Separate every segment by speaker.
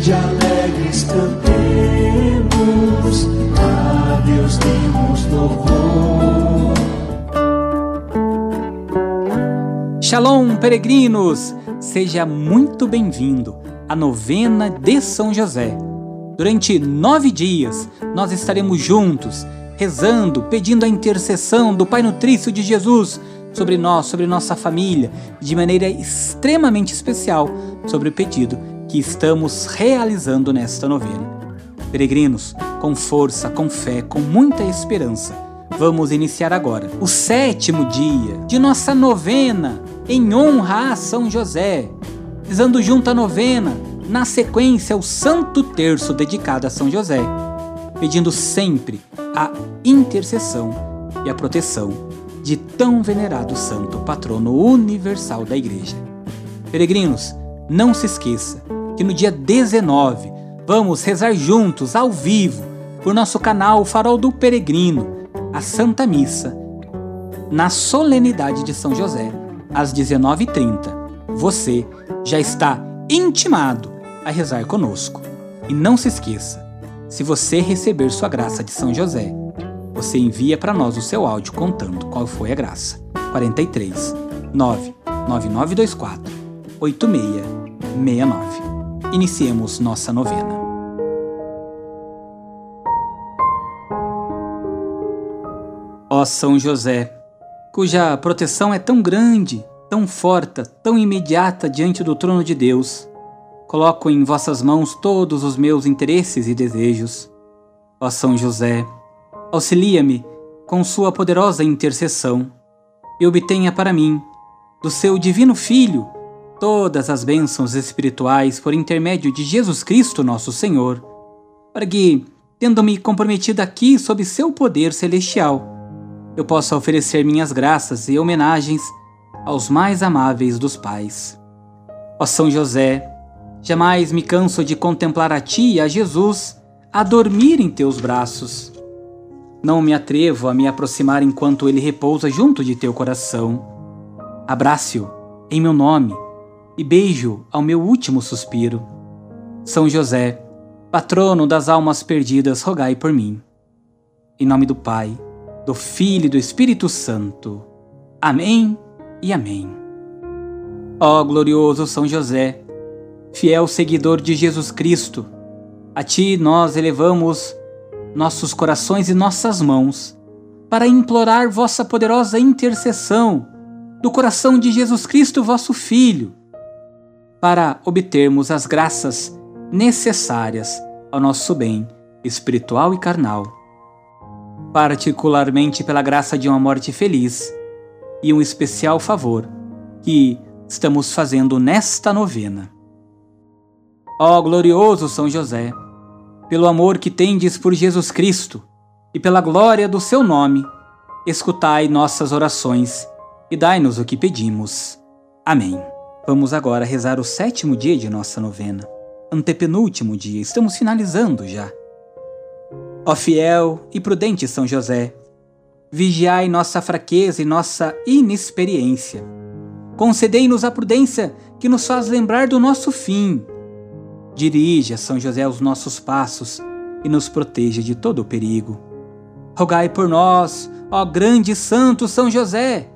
Speaker 1: de alegres cantemos, a Deus demos louvor.
Speaker 2: Shalom, peregrinos! Seja muito bem-vindo à novena de São José. Durante nove dias, nós estaremos juntos, rezando, pedindo a intercessão do Pai Nutrício de Jesus sobre nós, sobre nossa família, de maneira extremamente especial sobre o pedido que estamos realizando nesta novena. Peregrinos, com força, com fé, com muita esperança, vamos iniciar agora o sétimo dia de nossa novena em honra a São José, rezando junto a novena, na sequência, o Santo Terço dedicado a São José, pedindo sempre a intercessão e a proteção de tão venerado santo patrono universal da Igreja. Peregrinos, não se esqueça que no dia 19 vamos rezar juntos, ao vivo, por nosso canal Farol do Peregrino, a Santa Missa, na solenidade de São José, às 19h30. Você já está intimado a rezar conosco. E não se esqueça, se você receber sua graça de São José, você envia para nós o seu áudio contando qual foi a graça. 43 99924 8669 iniciemos nossa novena. Ó São José, cuja proteção é tão grande, tão forte, tão imediata diante do trono de Deus, coloco em vossas mãos todos os meus interesses e desejos. Ó São José, auxilia-me com sua poderosa intercessão e obtenha para mim, do seu divino Filho, todas as bênçãos espirituais por intermédio de Jesus Cristo, nosso Senhor, para que, tendo-me comprometido aqui sob seu poder celestial, eu possa oferecer minhas graças e homenagens aos mais amáveis dos pais. Ó São José, jamais me canso de contemplar a ti e a Jesus a dormir em teus braços. Não me atrevo a me aproximar enquanto ele repousa junto de teu coração. Abrace-o em meu nome e beijo ao meu último suspiro. São José, patrono das almas perdidas, rogai por mim. Em nome do Pai, do Filho e do Espírito Santo. Amém e amém. Ó glorioso São José, fiel seguidor de Jesus Cristo, a ti nós elevamos nossos corações e nossas mãos para implorar vossa poderosa intercessão do coração de Jesus Cristo, vosso Filho para obtermos as graças necessárias ao nosso bem espiritual e carnal, particularmente pela graça de uma morte feliz e um especial favor que estamos fazendo nesta novena. Ó glorioso São José, pelo amor que tendes por Jesus Cristo e pela glória do seu nome, escutai nossas orações e dai-nos o que pedimos. Amém. Vamos agora rezar o sétimo dia de nossa novena. Antepenúltimo dia, estamos finalizando já. Ó fiel e prudente São José, vigiai nossa fraqueza e nossa inexperiência. Concedei-nos a prudência que nos faz lembrar do nosso fim. Dirija, São José, os nossos passos e nos proteja de todo o perigo. Rogai por nós, ó grande santo São José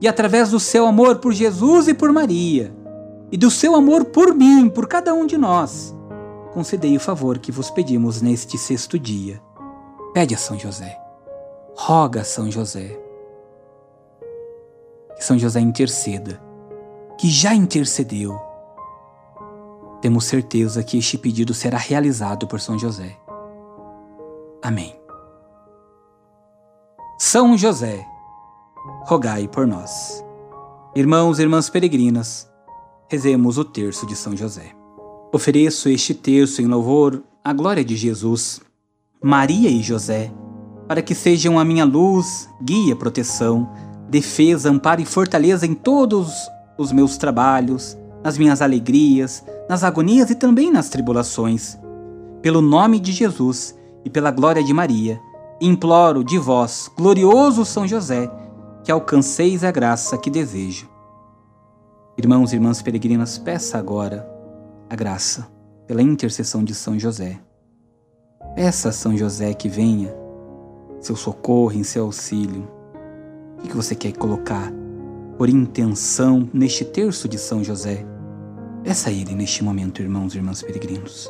Speaker 2: e através do seu amor por Jesus e por Maria, e do seu amor por mim, por cada um de nós, concedei o favor que vos pedimos neste sexto dia. Pede a São José, roga a São José, que São José interceda, que já intercedeu. Temos certeza que este pedido será realizado por São José. Amém. São José rogai por nós. Irmãos e irmãs peregrinas, rezemos o terço de São José. Ofereço este terço em louvor à glória de Jesus, Maria e José, para que sejam a minha luz, guia, proteção, defesa, amparo e fortaleza em todos os meus trabalhos, nas minhas alegrias, nas agonias e também nas tribulações. Pelo nome de Jesus e pela glória de Maria, imploro de vós, glorioso São José, que alcanceis a graça que desejo. Irmãos e irmãs peregrinas, peça agora a graça pela intercessão de São José. Peça a São José que venha, seu socorro, em seu auxílio. O que você quer colocar por intenção neste terço de São José? Peça a Ele neste momento, irmãos e irmãs peregrinos.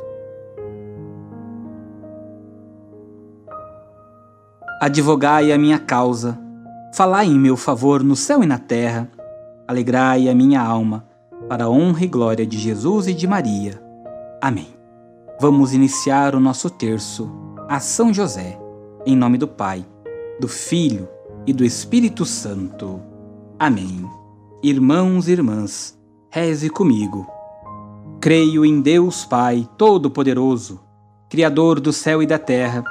Speaker 2: Advogai a minha causa, falai em meu favor no céu e na terra, alegrai a minha alma, para a honra e glória de Jesus e de Maria. Amém. Vamos iniciar o nosso terço a São José, em nome do Pai, do Filho e do Espírito Santo. Amém. Irmãos e irmãs, reze comigo. Creio em Deus Pai Todo-Poderoso, Criador do céu e da terra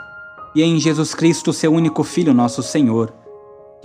Speaker 2: e em Jesus Cristo, seu único Filho, nosso Senhor,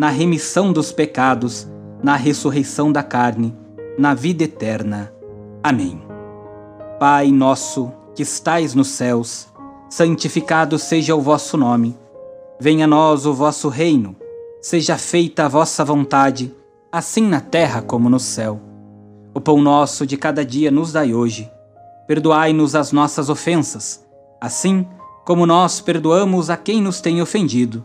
Speaker 2: na remissão dos pecados, na ressurreição da carne, na vida eterna. Amém. Pai nosso, que estais nos céus, santificado seja o vosso nome. Venha a nós o vosso reino. Seja feita a vossa vontade, assim na terra como no céu. O pão nosso de cada dia nos dai hoje. Perdoai-nos as nossas ofensas, assim como nós perdoamos a quem nos tem ofendido,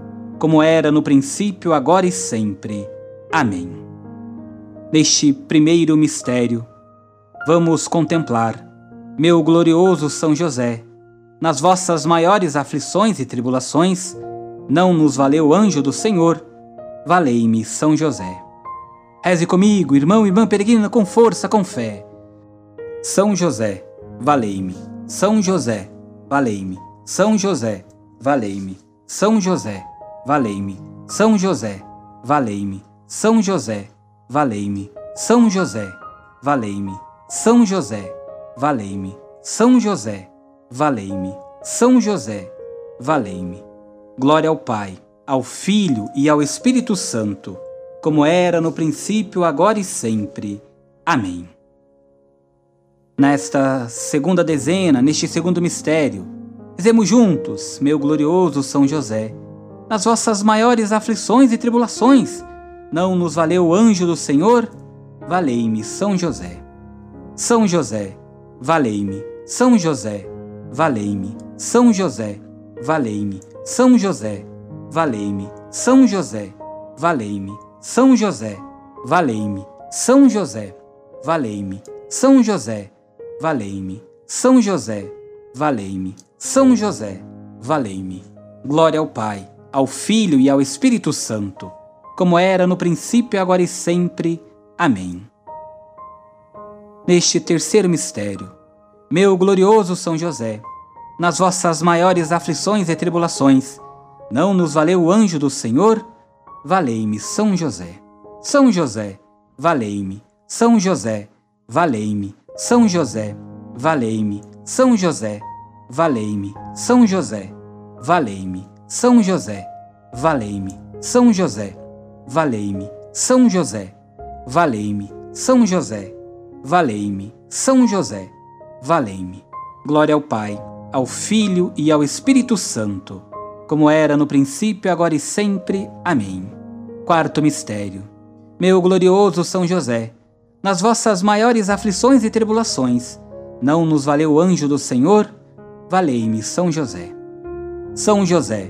Speaker 2: como era no princípio, agora e sempre. Amém. Neste primeiro mistério, vamos contemplar, meu glorioso São José, nas vossas maiores aflições e tribulações, não nos valeu o anjo do Senhor, valei-me São José. Reze comigo, irmão e irmã peregrina, com força, com fé. São José, valei-me. São José, valei-me. São José, valei-me. São José, valei-me. São José, valei-me. São José, valei-me. São José, valei-me. São José, valei-me. São José, valei-me. São José, valei-me. Glória ao Pai, ao Filho e ao Espírito Santo, como era no princípio, agora e sempre. Amém. Nesta segunda dezena, neste segundo mistério, Rezemos juntos, meu glorioso São José, nas vossas maiores aflições e tribulações. Não nos valeu o anjo do Senhor? Valei-me, São José. São José, valei-me. São José, valei-me. São José, valei-me. São José, valei-me. São José, valei-me. São José, valei-me. São José, valei-me. São José, valei-me. São José, valei-me. São José, valei-me. Glória ao Pai, ao Filho e ao Espírito Santo, como era no princípio, agora e sempre. Amém. Neste terceiro mistério, meu glorioso São José, nas vossas maiores aflições e tribulações, não nos valeu o anjo do Senhor? Valei-me, São José. São José, valei-me. São José, valei-me. São José, valei-me. São José, valei-me. São José, valei-me. São José, valei-me. São José, valei-me. São José, valei-me. São José, valei-me. São José, valei-me. Glória ao Pai, ao Filho e ao Espírito Santo, como era no princípio, agora e sempre. Amém. Quarto mistério. Meu glorioso São José, nas vossas maiores aflições e tribulações, não nos valeu o anjo do Senhor? Valei-me, São José. São José,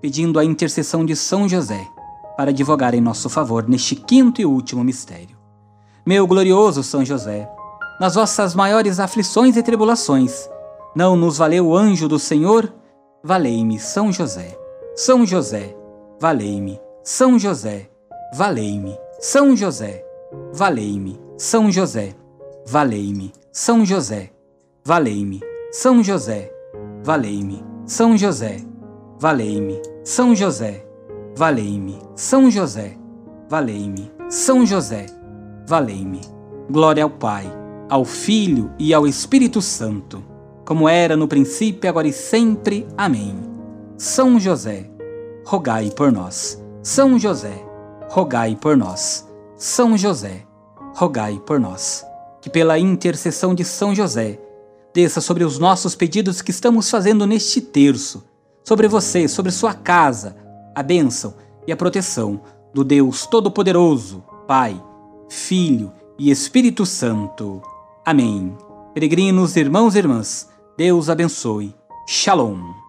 Speaker 2: pedindo a intercessão de São José para advogar em nosso favor neste quinto e último mistério. Meu glorioso São José, nas vossas maiores aflições e tribulações, não nos valeu o anjo do Senhor? Valei-me, São José. São José, valei-me. São José, valei-me. São José, valei-me. São José, valei-me. São José, valei-me. São José, valei-me. São José, valei-me. São José, valei-me. São José, valei-me. São José, valei-me. Glória ao Pai, ao Filho e ao Espírito Santo como era no princípio, agora e sempre. Amém. São José, rogai por nós. São José, rogai por nós. São José, rogai por nós. Que pela intercessão de São José, desça sobre os nossos pedidos que estamos fazendo neste terço, sobre você, sobre sua casa, a bênção e a proteção do Deus Todo-Poderoso, Pai, Filho e Espírito Santo. Amém. Peregrinos, irmãos e irmãs, Deus abençoe. Shalom.